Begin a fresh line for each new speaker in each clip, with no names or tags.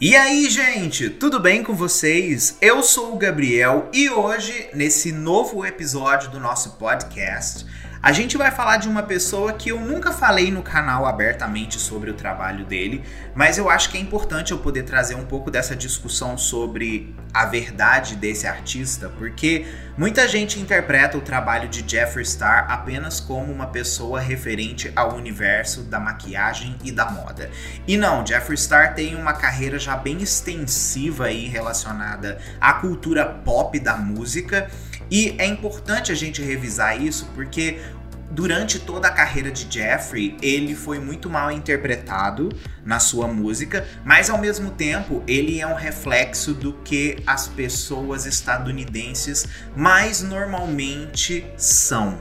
E aí, gente, tudo bem com vocês? Eu sou o Gabriel e hoje, nesse novo episódio do nosso podcast, a gente vai falar de uma pessoa que eu nunca falei no canal abertamente sobre o trabalho dele, mas eu acho que é importante eu poder trazer um pouco dessa discussão sobre a verdade desse artista, porque muita gente interpreta o trabalho de Jeffree Star apenas como uma pessoa referente ao universo da maquiagem e da moda. E não, Jeffree Star tem uma carreira já bem extensiva aí relacionada à cultura pop da música e é importante a gente revisar isso porque durante toda a carreira de Jeffrey, ele foi muito mal interpretado na sua música, mas ao mesmo tempo ele é um reflexo do que as pessoas estadunidenses mais normalmente são,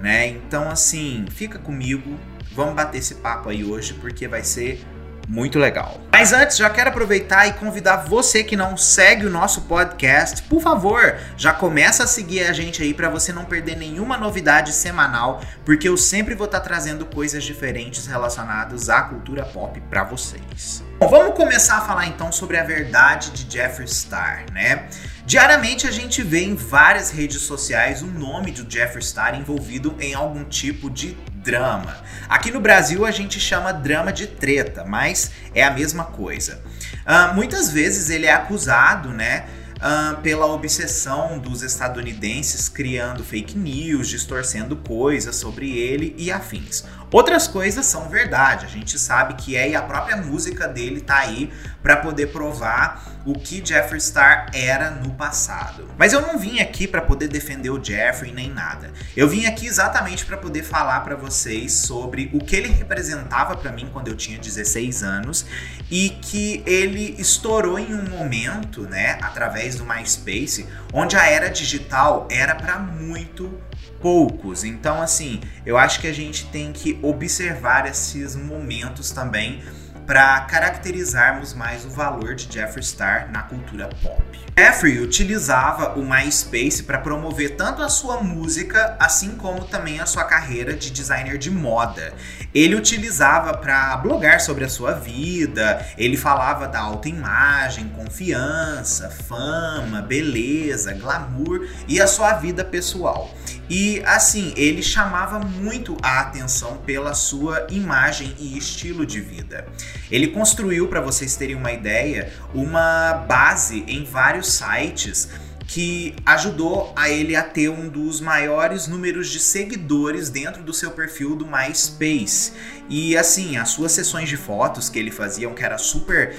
né? Então assim, fica comigo, vamos bater esse papo aí hoje porque vai ser muito legal. Mas antes, já quero aproveitar e convidar você que não segue o nosso podcast, por favor, já começa a seguir a gente aí para você não perder nenhuma novidade semanal, porque eu sempre vou estar tá trazendo coisas diferentes relacionadas à cultura pop para vocês. Bom, vamos começar a falar então sobre a verdade de Jeffree Star, né? Diariamente a gente vê em várias redes sociais o nome do Jeffree Star envolvido em algum tipo de drama. Aqui no Brasil a gente chama drama de treta, mas é a mesma coisa. Uh, muitas vezes ele é acusado, né? Uh, pela obsessão dos estadunidenses criando fake news, distorcendo coisas sobre ele e afins. Outras coisas são verdade, a gente sabe que é e a própria música dele tá aí para poder provar o que Jeffree Star era no passado. Mas eu não vim aqui para poder defender o Jeffrey nem nada. Eu vim aqui exatamente para poder falar para vocês sobre o que ele representava para mim quando eu tinha 16 anos e que ele estourou em um momento, né, através do MySpace, onde a era digital era para muito poucos. Então, assim, eu acho que a gente tem que observar esses momentos também para caracterizarmos mais o valor de Jeffree Star na cultura pop. Jeffrey utilizava o MySpace para promover tanto a sua música, assim como também a sua carreira de designer de moda. Ele utilizava para blogar sobre a sua vida, ele falava da autoimagem, confiança, fama, beleza, glamour e a sua vida pessoal. E assim, ele chamava muito a atenção pela sua imagem e estilo de vida. Ele construiu, para vocês terem uma ideia, uma base em vários sites que ajudou a ele a ter um dos maiores números de seguidores dentro do seu perfil do MySpace. E assim, as suas sessões de fotos que ele fazia, que era super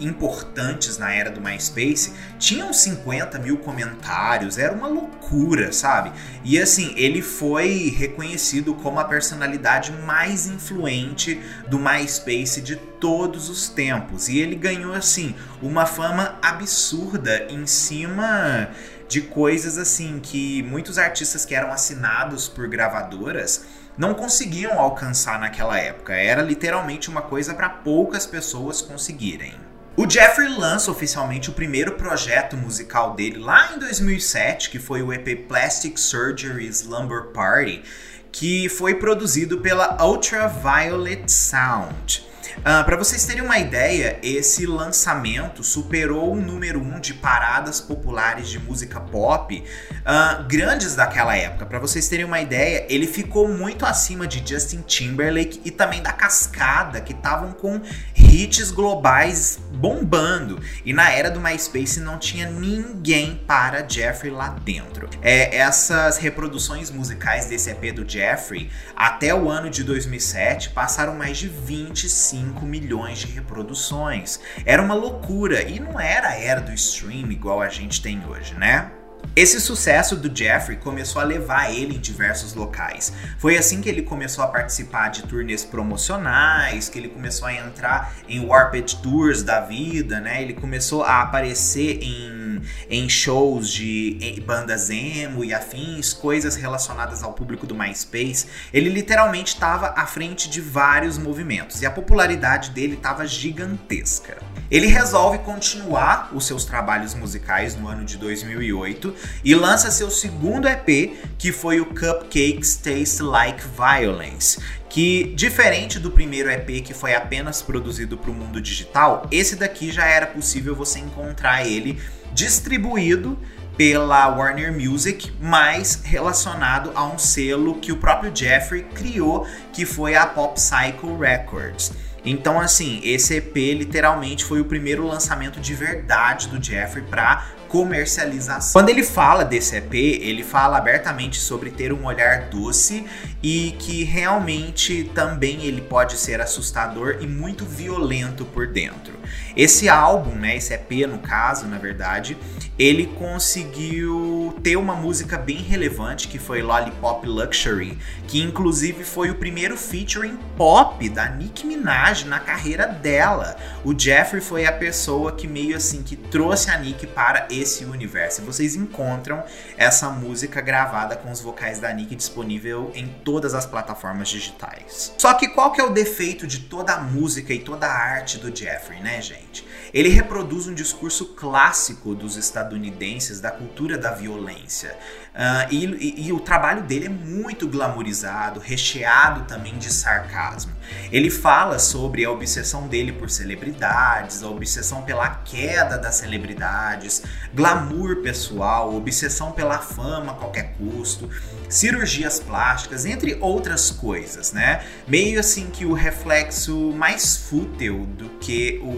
importantes na era do MySpace tinham 50 mil comentários, era uma loucura, sabe? E assim, ele foi reconhecido como a personalidade mais influente do MySpace de todos os tempos. E ele ganhou, assim, uma fama absurda em cima de coisas assim que muitos artistas que eram assinados por gravadoras não conseguiam alcançar naquela época. Era literalmente uma coisa para poucas pessoas conseguirem. O Jeffrey lança oficialmente o primeiro projeto musical dele lá em 2007, que foi o EP Plastic Surgery Slumber Party, que foi produzido pela Ultraviolet Sound. Uh, ah, Para vocês terem uma ideia, esse lançamento superou o número 1 um de paradas populares de música pop uh, grandes daquela época. Para vocês terem uma ideia, ele ficou muito acima de Justin Timberlake e também da Cascada, que estavam com hits globais bombando. E na era do MySpace não tinha ninguém para Jeffrey lá dentro. É, essas reproduções musicais desse EP do Jeffrey, até o ano de 2007, passaram mais de 25 milhões de reproduções. Era uma loucura e não era a era do stream igual a gente tem hoje, né? Esse sucesso do Jeffrey começou a levar ele em diversos locais. Foi assim que ele começou a participar de turnês promocionais, que ele começou a entrar em Warped Tours da vida, né? Ele começou a aparecer em, em shows de bandas emo e afins, coisas relacionadas ao público do MySpace. Ele literalmente estava à frente de vários movimentos e a popularidade dele estava gigantesca. Ele resolve continuar os seus trabalhos musicais no ano de 2008 e lança seu segundo EP, que foi o Cupcakes Taste Like Violence, que diferente do primeiro EP que foi apenas produzido para o mundo digital, esse daqui já era possível você encontrar ele distribuído pela Warner Music, mas relacionado a um selo que o próprio Jeffrey criou, que foi a Pop Cycle Records. Então, assim, esse EP literalmente foi o primeiro lançamento de verdade do Jeffrey para comercialização. Quando ele fala desse EP, ele fala abertamente sobre ter um olhar doce e que realmente também ele pode ser assustador e muito violento por dentro. Esse álbum, né, esse EP no caso, na verdade, ele conseguiu ter uma música bem relevante que foi Lollipop Luxury, que inclusive foi o primeiro featuring pop da Nicki Minaj na carreira dela. O Jeffrey foi a pessoa que meio assim que trouxe a Nicki para esse universo. E vocês encontram essa música gravada com os vocais da Nicki disponível em todas as plataformas digitais. Só que qual que é o defeito de toda a música e toda a arte do Jeffrey, né, gente? Ele reproduz um discurso clássico dos estadunidenses da cultura da violência. Uh, e, e, e, o trabalho dele é muito glamourizado, recheado também de sarcasmo. Ele fala sobre a obsessão dele por celebridades, a obsessão pela queda das celebridades, glamour pessoal, obsessão pela fama a qualquer custo, cirurgias plásticas, entre outras coisas, né? Meio assim que o reflexo mais fútil do que o,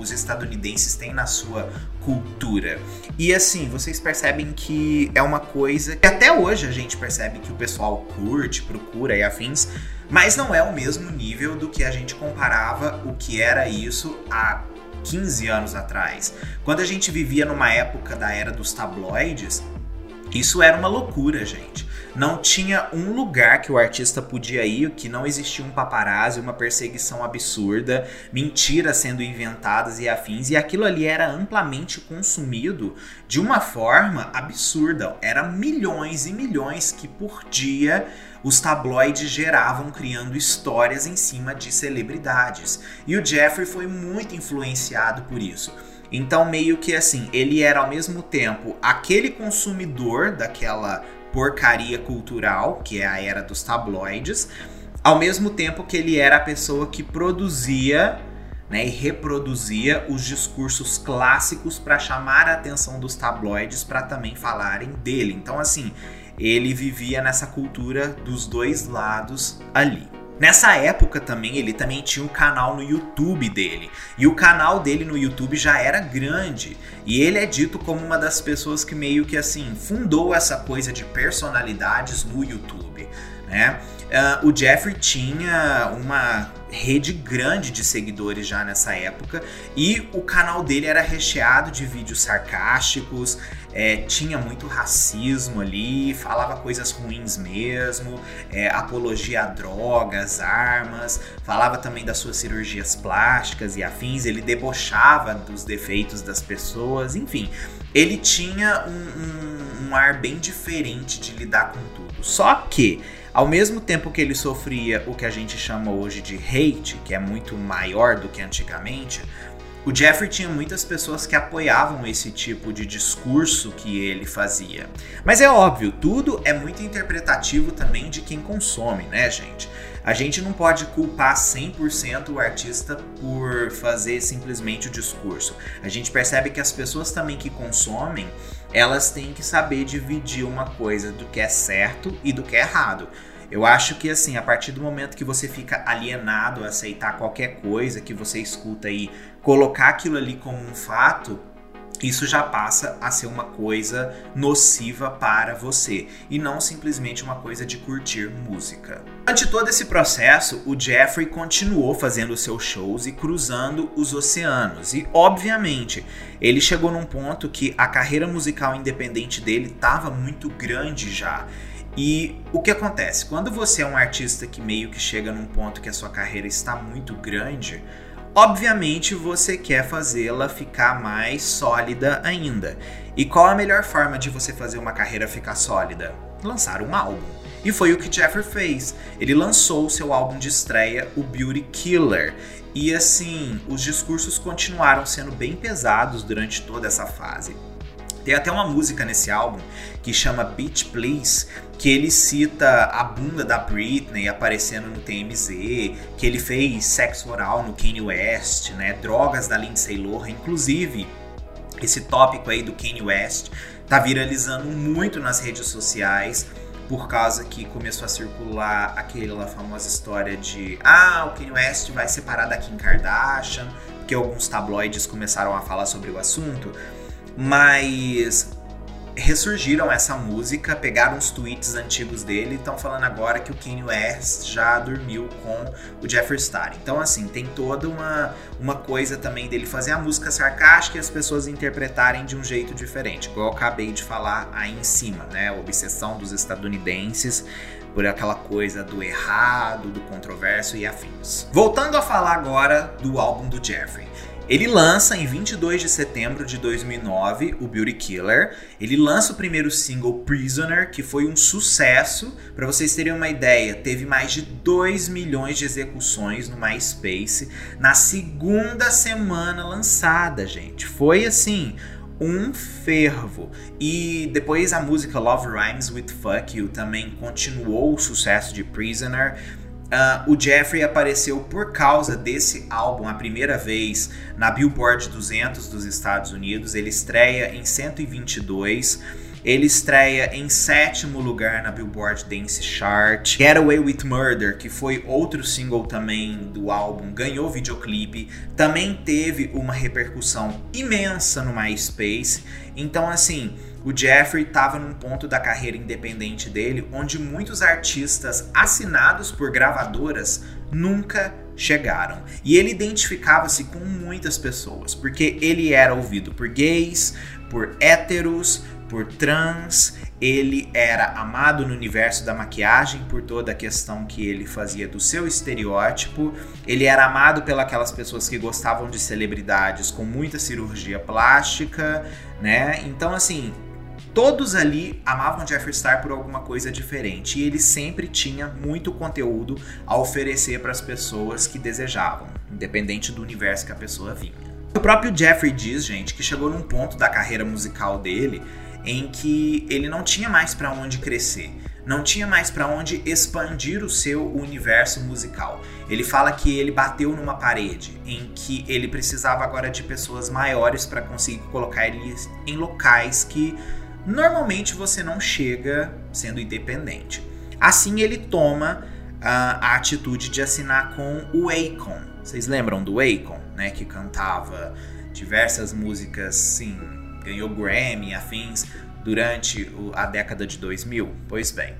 os estadunidenses têm na sua cultura. E assim, vocês percebem que é uma coisa que até hoje a gente percebe que o pessoal curte, procura e afins, mas não é o mesmo nível do que a gente comparava o que era isso há 15 anos atrás. Quando a gente vivia numa época da era dos tabloides, isso era uma loucura, gente. Não tinha um lugar que o artista podia ir que não existia um paparazzi, uma perseguição absurda, mentiras sendo inventadas e afins, e aquilo ali era amplamente consumido de uma forma absurda. Era milhões e milhões que por dia os tabloides geravam criando histórias em cima de celebridades. E o Jeffrey foi muito influenciado por isso. Então, meio que assim, ele era ao mesmo tempo aquele consumidor daquela porcaria cultural, que é a era dos tabloides, ao mesmo tempo que ele era a pessoa que produzia né, e reproduzia os discursos clássicos para chamar a atenção dos tabloides para também falarem dele. Então, assim, ele vivia nessa cultura dos dois lados ali. Nessa época também, ele também tinha um canal no YouTube dele. E o canal dele no YouTube já era grande. E ele é dito como uma das pessoas que meio que assim fundou essa coisa de personalidades no YouTube, né? Uh, o Jeffrey tinha uma rede grande de seguidores já nessa época e o canal dele era recheado de vídeos sarcásticos, é, tinha muito racismo ali, falava coisas ruins mesmo, é, apologia a drogas, armas, falava também das suas cirurgias plásticas e afins, ele debochava dos defeitos das pessoas, enfim, ele tinha um, um, um ar bem diferente de lidar com tudo. Só que ao mesmo tempo que ele sofria o que a gente chama hoje de hate, que é muito maior do que antigamente, o Jeffrey tinha muitas pessoas que apoiavam esse tipo de discurso que ele fazia. Mas é óbvio, tudo é muito interpretativo também de quem consome, né, gente? A gente não pode culpar 100% o artista por fazer simplesmente o discurso. A gente percebe que as pessoas também que consomem elas têm que saber dividir uma coisa do que é certo e do que é errado. Eu acho que assim, a partir do momento que você fica alienado a aceitar qualquer coisa que você escuta e colocar aquilo ali como um fato, isso já passa a ser uma coisa nociva para você e não simplesmente uma coisa de curtir música. Durante todo esse processo, o Jeffrey continuou fazendo seus shows e cruzando os oceanos, e obviamente ele chegou num ponto que a carreira musical independente dele estava muito grande já. E o que acontece? Quando você é um artista que meio que chega num ponto que a sua carreira está muito grande, obviamente você quer fazê-la ficar mais sólida ainda. E qual a melhor forma de você fazer uma carreira ficar sólida? Lançar um álbum. E foi o que Jeffrey fez. Ele lançou o seu álbum de estreia, o Beauty Killer. E assim, os discursos continuaram sendo bem pesados durante toda essa fase. Tem até uma música nesse álbum que chama Beach Please, que ele cita a bunda da Britney aparecendo no TMZ, que ele fez sexo oral no Kanye West, né? Drogas da Lindsay Lohan, inclusive esse tópico aí do Kanye West tá viralizando muito nas redes sociais por causa que começou a circular aquela famosa história de ah, o Kanye West vai separar da Kim Kardashian, que alguns tabloides começaram a falar sobre o assunto, mas ressurgiram essa música, pegaram os tweets antigos dele e estão falando agora que o Kanye West já dormiu com o Jeffree Star. Então, assim, tem toda uma, uma coisa também dele fazer a música sarcástica e as pessoas interpretarem de um jeito diferente, igual eu acabei de falar aí em cima, né? A obsessão dos estadunidenses por aquela coisa do errado, do controverso e afins. Voltando a falar agora do álbum do Jeffrey. Ele lança em 22 de setembro de 2009 o Beauty Killer. Ele lança o primeiro single Prisoner, que foi um sucesso. Para vocês terem uma ideia, teve mais de 2 milhões de execuções no MySpace na segunda semana lançada, gente. Foi assim, um fervo. E depois a música Love Rhymes with Fuck You também continuou o sucesso de Prisoner. Uh, o Jeffrey apareceu por causa desse álbum a primeira vez na Billboard 200 dos Estados Unidos. Ele estreia em 122. Ele estreia em sétimo lugar na Billboard Dance Chart. Getaway with Murder, que foi outro single também do álbum, ganhou videoclipe. Também teve uma repercussão imensa no MySpace. Então, assim, o Jeffrey estava num ponto da carreira independente dele onde muitos artistas assinados por gravadoras nunca chegaram. E ele identificava-se com muitas pessoas, porque ele era ouvido por gays, por héteros, por trans, ele era amado no universo da maquiagem por toda a questão que ele fazia do seu estereótipo. Ele era amado pelas pessoas que gostavam de celebridades com muita cirurgia plástica, né? Então assim, Todos ali amavam Jeffree Star por alguma coisa diferente e ele sempre tinha muito conteúdo a oferecer para as pessoas que desejavam, independente do universo que a pessoa vinha. O próprio Jeffrey diz, gente, que chegou num ponto da carreira musical dele em que ele não tinha mais para onde crescer, não tinha mais para onde expandir o seu universo musical. Ele fala que ele bateu numa parede, em que ele precisava agora de pessoas maiores para conseguir colocar ele em locais que normalmente você não chega sendo independente. Assim ele toma uh, a atitude de assinar com o Akon. Vocês lembram do Akon, né, que cantava diversas músicas, sim, ganhou Grammy, afins durante o, a década de 2000? Pois bem,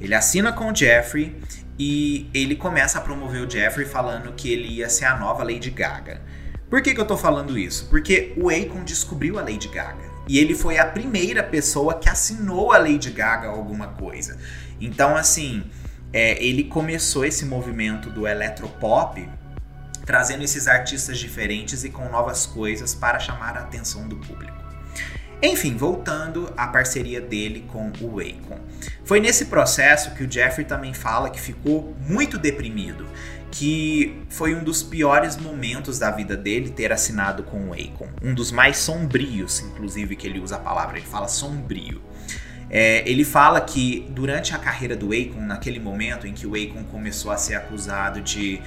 ele assina com o Jeffrey e ele começa a promover o Jeffrey falando que ele ia ser a nova Lady Gaga. Por que, que eu tô falando isso? Porque o Akon descobriu a Lady Gaga. E ele foi a primeira pessoa que assinou a Lady Gaga alguma coisa. Então, assim, é, ele começou esse movimento do eletropop trazendo esses artistas diferentes e com novas coisas para chamar a atenção do público. Enfim, voltando à parceria dele com o Akon. Foi nesse processo que o Jeffrey também fala que ficou muito deprimido que foi um dos piores momentos da vida dele ter assinado com o Akon. Um dos mais sombrios, inclusive, que ele usa a palavra, ele fala sombrio. É, ele fala que durante a carreira do Akon, naquele momento em que o Akon começou a ser acusado de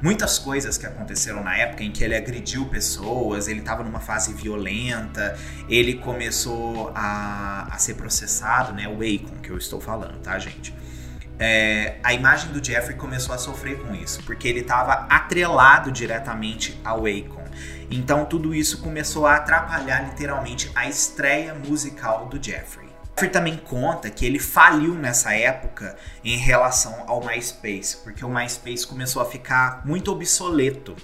muitas coisas que aconteceram na época em que ele agrediu pessoas, ele estava numa fase violenta, ele começou a, a ser processado, né? O Akon que eu estou falando, tá, gente? É, a imagem do Jeffrey começou a sofrer com isso, porque ele estava atrelado diretamente ao Akon. Então tudo isso começou a atrapalhar literalmente a estreia musical do Jeffrey. Jeffrey também conta que ele faliu nessa época em relação ao MySpace, porque o MySpace começou a ficar muito obsoleto.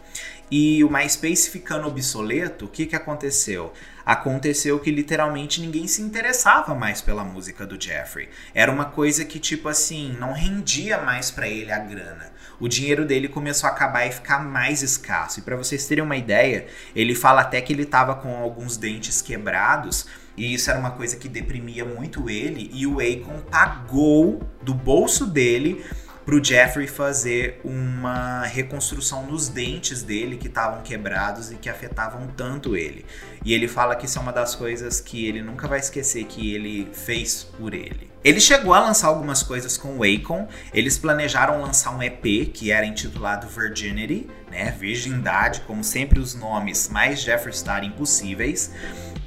E o MySpace ficando obsoleto, o que, que aconteceu? Aconteceu que literalmente ninguém se interessava mais pela música do Jeffrey. Era uma coisa que, tipo assim, não rendia mais para ele a grana. O dinheiro dele começou a acabar e ficar mais escasso. E para vocês terem uma ideia, ele fala até que ele tava com alguns dentes quebrados. E isso era uma coisa que deprimia muito ele. E o Akon pagou do bolso dele pro Jeffrey fazer uma reconstrução nos dentes dele que estavam quebrados e que afetavam tanto ele. E ele fala que isso é uma das coisas que ele nunca vai esquecer que ele fez por ele. Ele chegou a lançar algumas coisas com o Akon. Eles planejaram lançar um EP que era intitulado Virginity, né? Virgindade, como sempre os nomes mais Jeffree Star impossíveis.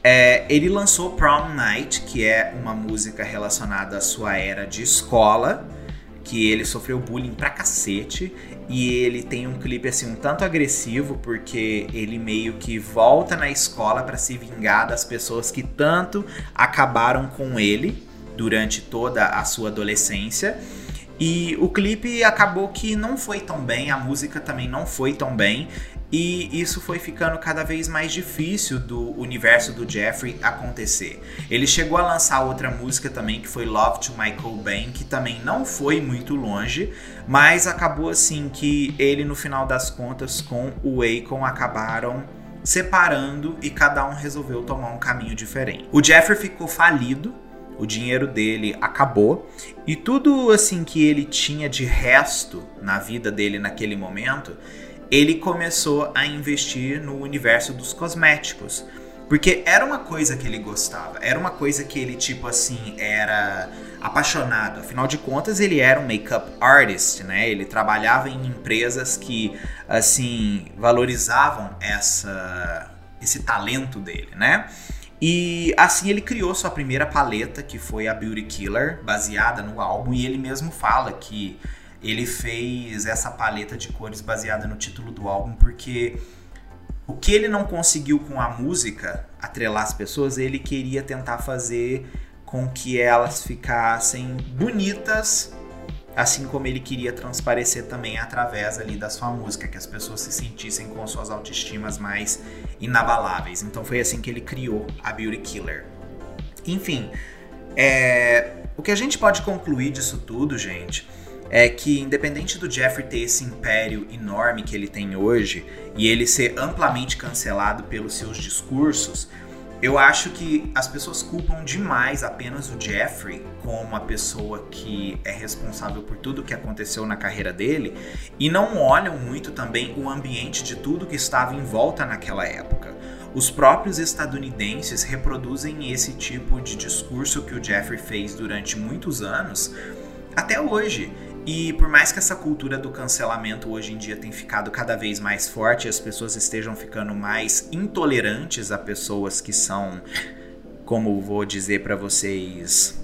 É, ele lançou Prom Night, que é uma música relacionada à sua era de escola que ele sofreu bullying pra cacete e ele tem um clipe assim um tanto agressivo porque ele meio que volta na escola para se vingar das pessoas que tanto acabaram com ele durante toda a sua adolescência. E o clipe acabou que não foi tão bem, a música também não foi tão bem. E isso foi ficando cada vez mais difícil do universo do Jeffrey acontecer. Ele chegou a lançar outra música também, que foi Love to Michael Bain, que também não foi muito longe, mas acabou assim que ele, no final das contas, com o Akon, acabaram separando e cada um resolveu tomar um caminho diferente. O Jeffrey ficou falido, o dinheiro dele acabou e tudo assim que ele tinha de resto na vida dele naquele momento ele começou a investir no universo dos cosméticos. Porque era uma coisa que ele gostava, era uma coisa que ele, tipo assim, era apaixonado. Afinal de contas, ele era um makeup artist, né? Ele trabalhava em empresas que, assim, valorizavam essa, esse talento dele, né? E assim ele criou sua primeira paleta, que foi a Beauty Killer, baseada no álbum, e ele mesmo fala que ele fez essa paleta de cores baseada no título do álbum, porque o que ele não conseguiu com a música atrelar as pessoas, ele queria tentar fazer com que elas ficassem bonitas, assim como ele queria transparecer também através ali da sua música, que as pessoas se sentissem com suas autoestimas mais inabaláveis. Então foi assim que ele criou a Beauty Killer. Enfim, é... o que a gente pode concluir disso tudo, gente, é que, independente do Jeffrey ter esse império enorme que ele tem hoje e ele ser amplamente cancelado pelos seus discursos, eu acho que as pessoas culpam demais apenas o Jeffrey como a pessoa que é responsável por tudo que aconteceu na carreira dele e não olham muito também o ambiente de tudo que estava em volta naquela época. Os próprios estadunidenses reproduzem esse tipo de discurso que o Jeffrey fez durante muitos anos até hoje. E por mais que essa cultura do cancelamento hoje em dia tenha ficado cada vez mais forte, as pessoas estejam ficando mais intolerantes a pessoas que são, como vou dizer para vocês,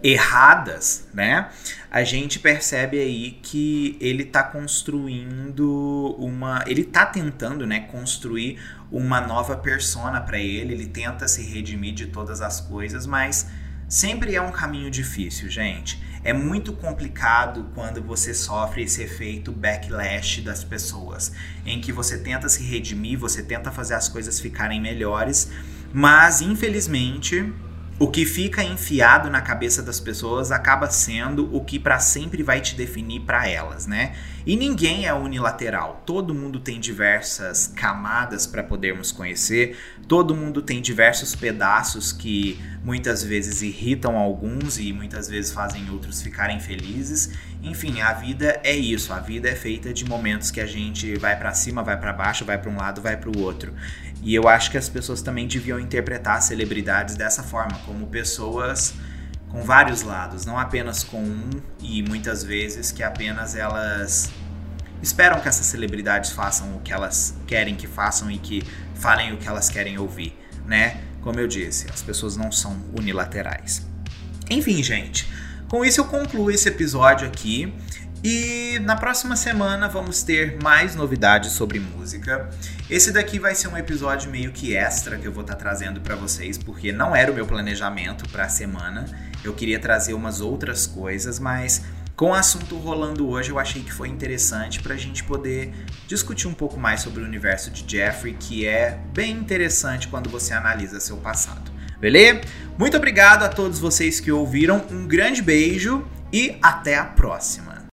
erradas, né? A gente percebe aí que ele tá construindo uma, ele tá tentando, né, construir uma nova persona para ele, ele tenta se redimir de todas as coisas, mas sempre é um caminho difícil, gente. É muito complicado quando você sofre esse efeito backlash das pessoas, em que você tenta se redimir, você tenta fazer as coisas ficarem melhores, mas infelizmente o que fica enfiado na cabeça das pessoas acaba sendo o que para sempre vai te definir para elas, né? E ninguém é unilateral. Todo mundo tem diversas camadas para podermos conhecer. Todo mundo tem diversos pedaços que muitas vezes irritam alguns e muitas vezes fazem outros ficarem felizes. Enfim, a vida é isso. A vida é feita de momentos que a gente vai para cima, vai para baixo, vai para um lado, vai para o outro. E eu acho que as pessoas também deviam interpretar celebridades dessa forma, como pessoas com vários lados, não apenas com um e muitas vezes que apenas elas esperam que essas celebridades façam o que elas querem que façam e que falem o que elas querem ouvir, né? Como eu disse, as pessoas não são unilaterais. Enfim, gente, com isso eu concluo esse episódio aqui. E na próxima semana vamos ter mais novidades sobre música. Esse daqui vai ser um episódio meio que extra que eu vou estar tá trazendo para vocês, porque não era o meu planejamento para a semana. Eu queria trazer umas outras coisas, mas com o assunto rolando hoje, eu achei que foi interessante para a gente poder discutir um pouco mais sobre o universo de Jeffrey, que é bem interessante quando você analisa seu passado. Beleza? Muito obrigado a todos vocês que ouviram, um grande beijo e até a próxima.